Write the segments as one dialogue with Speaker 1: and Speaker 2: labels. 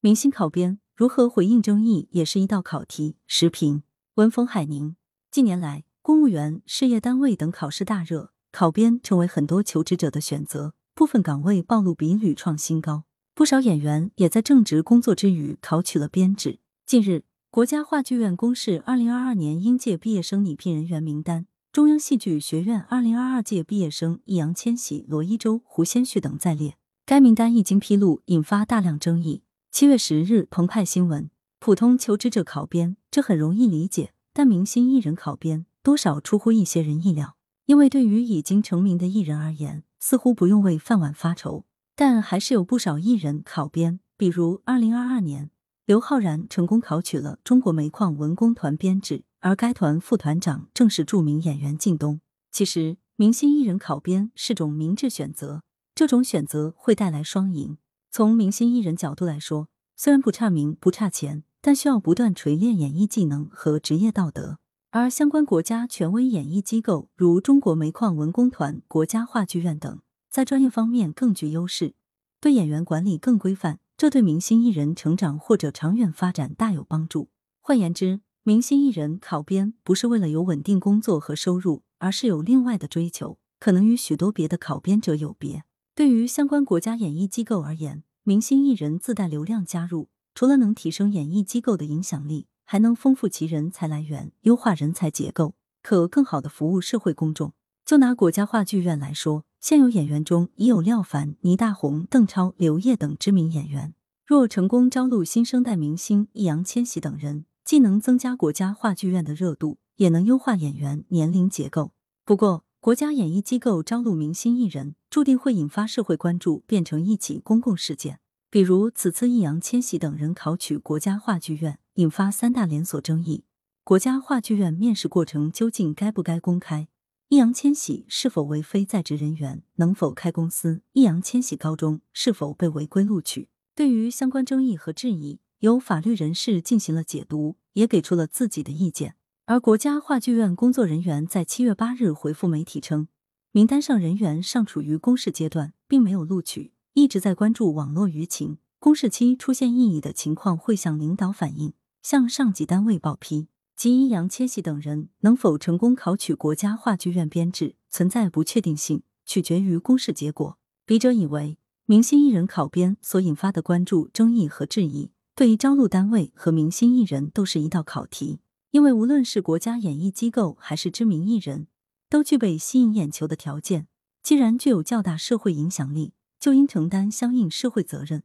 Speaker 1: 明星考编如何回应争议，也是一道考题。时评：文风海宁。近年来，公务员、事业单位等考试大热，考编成为很多求职者的选择。部分岗位暴露比屡创新高，不少演员也在正职工作之余考取了编制。近日，国家话剧院公示二零二二年应届毕业生拟聘人员名单，中央戏剧学院二零二二届毕业生易烊千玺、罗一舟、胡先煦等在列。该名单一经披露，引发大量争议。七月十日，澎湃新闻：普通求职者考编，这很容易理解；但明星艺人考编，多少出乎一些人意料。因为对于已经成名的艺人而言，似乎不用为饭碗发愁。但还是有不少艺人考编，比如二零二二年，刘昊然成功考取了中国煤矿文工团编制，而该团副团长正是著名演员靳东。其实，明星艺人考编是种明智选择，这种选择会带来双赢。从明星艺人角度来说，虽然不差名不差钱，但需要不断锤炼演艺技能和职业道德。而相关国家权威演艺机构，如中国煤矿文工团、国家话剧院等，在专业方面更具优势，对演员管理更规范，这对明星艺人成长或者长远发展大有帮助。换言之，明星艺人考编不是为了有稳定工作和收入，而是有另外的追求，可能与许多别的考编者有别。对于相关国家演艺机构而言，明星艺人自带流量加入，除了能提升演艺机构的影响力，还能丰富其人才来源，优化人才结构，可更好的服务社会公众。就拿国家话剧院来说，现有演员中已有廖凡、倪大红、邓超、刘烨等知名演员。若成功招录新生代明星易烊千玺等人，既能增加国家话剧院的热度，也能优化演员年龄结构。不过，国家演艺机构招录明星艺人，注定会引发社会关注，变成一起公共事件。比如，此次易烊千玺等人考取国家话剧院，引发三大连锁争议：国家话剧院面试过程究竟该不该公开？易烊千玺是否为非在职人员？能否开公司？易烊千玺高中是否被违规录取？对于相关争议和质疑，有法律人士进行了解读，也给出了自己的意见。而国家话剧院工作人员在七月八日回复媒体称，名单上人员尚处于公示阶段，并没有录取，一直在关注网络舆情，公示期出现异议的情况会向领导反映，向上级单位报批。及易烊千玺等人能否成功考取国家话剧院编制，存在不确定性，取决于公示结果。笔者以为，明星艺人考编所引发的关注、争议和质疑，对于招录单位和明星艺人都是一道考题。因为无论是国家演艺机构还是知名艺人，都具备吸引眼球的条件。既然具有较大社会影响力，就应承担相应社会责任。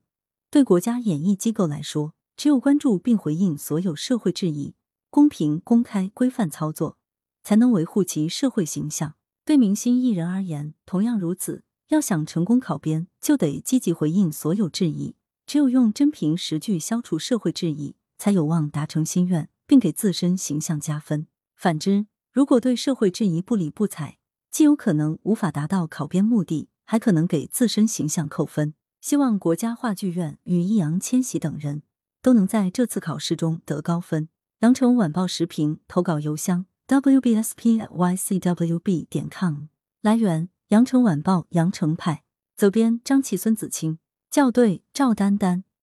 Speaker 1: 对国家演艺机构来说，只有关注并回应所有社会质疑，公平、公开、规范操作，才能维护其社会形象。对明星艺人而言，同样如此。要想成功考编，就得积极回应所有质疑。只有用真凭实据消除社会质疑，才有望达成心愿。并给自身形象加分。反之，如果对社会质疑不理不睬，既有可能无法达到考编目的，还可能给自身形象扣分。希望国家话剧院与易烊千玺等人都能在这次考试中得高分。羊城晚报时评投稿邮箱：wbspycwb 点 com。来源：羊城晚报羊城派。责编：张琪、孙子清。校对：赵丹丹。